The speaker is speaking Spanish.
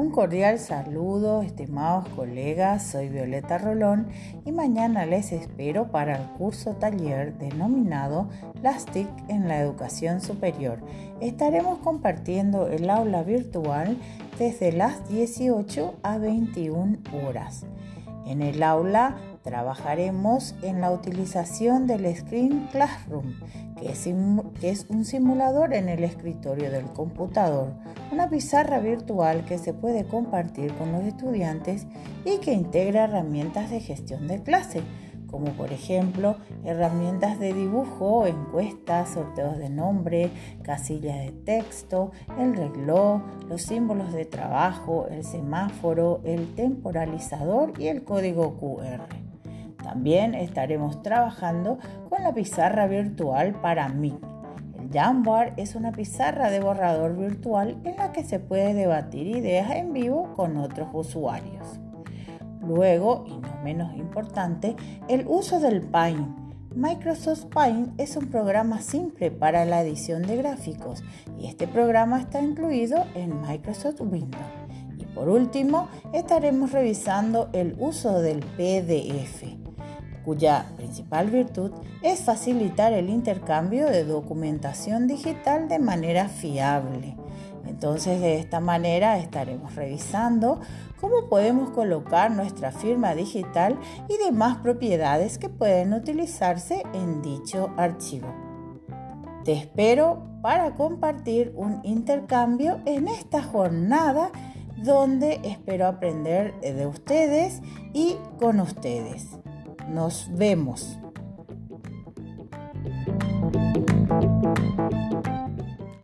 Un cordial saludo, estimados colegas, soy Violeta Rolón y mañana les espero para el curso taller denominado Las TIC en la educación superior. Estaremos compartiendo el aula virtual desde las 18 a 21 horas. En el aula trabajaremos en la utilización del Screen Classroom, que es, un simulador en el escritorio del computador, una pizarra virtual que se puede compartir con los estudiantes y que integra herramientas de gestión de clase, como por ejemplo herramientas de dibujo, encuestas, sorteos de nombre, casillas de texto, el reloj, los símbolos de trabajo, el semáforo, el temporalizador y el código QR. También estaremos trabajando con la pizarra virtual para mí. El Jamboard es una pizarra de borrador virtual en la que se puede debatir ideas en vivo con otros usuarios. Luego, y no menos importante, el uso del Paint. Microsoft Paint es un programa simple para la edición de gráficos y este programa está incluido en Microsoft Windows. Y por último, estaremos revisando el uso del PDF cuya principal virtud es facilitar el intercambio de documentación digital de manera fiable. Entonces de esta manera estaremos revisando cómo podemos colocar nuestra firma digital y demás propiedades que pueden utilizarse en dicho archivo. Te espero para compartir un intercambio en esta jornada donde espero aprender de ustedes y con ustedes. Nos vemos.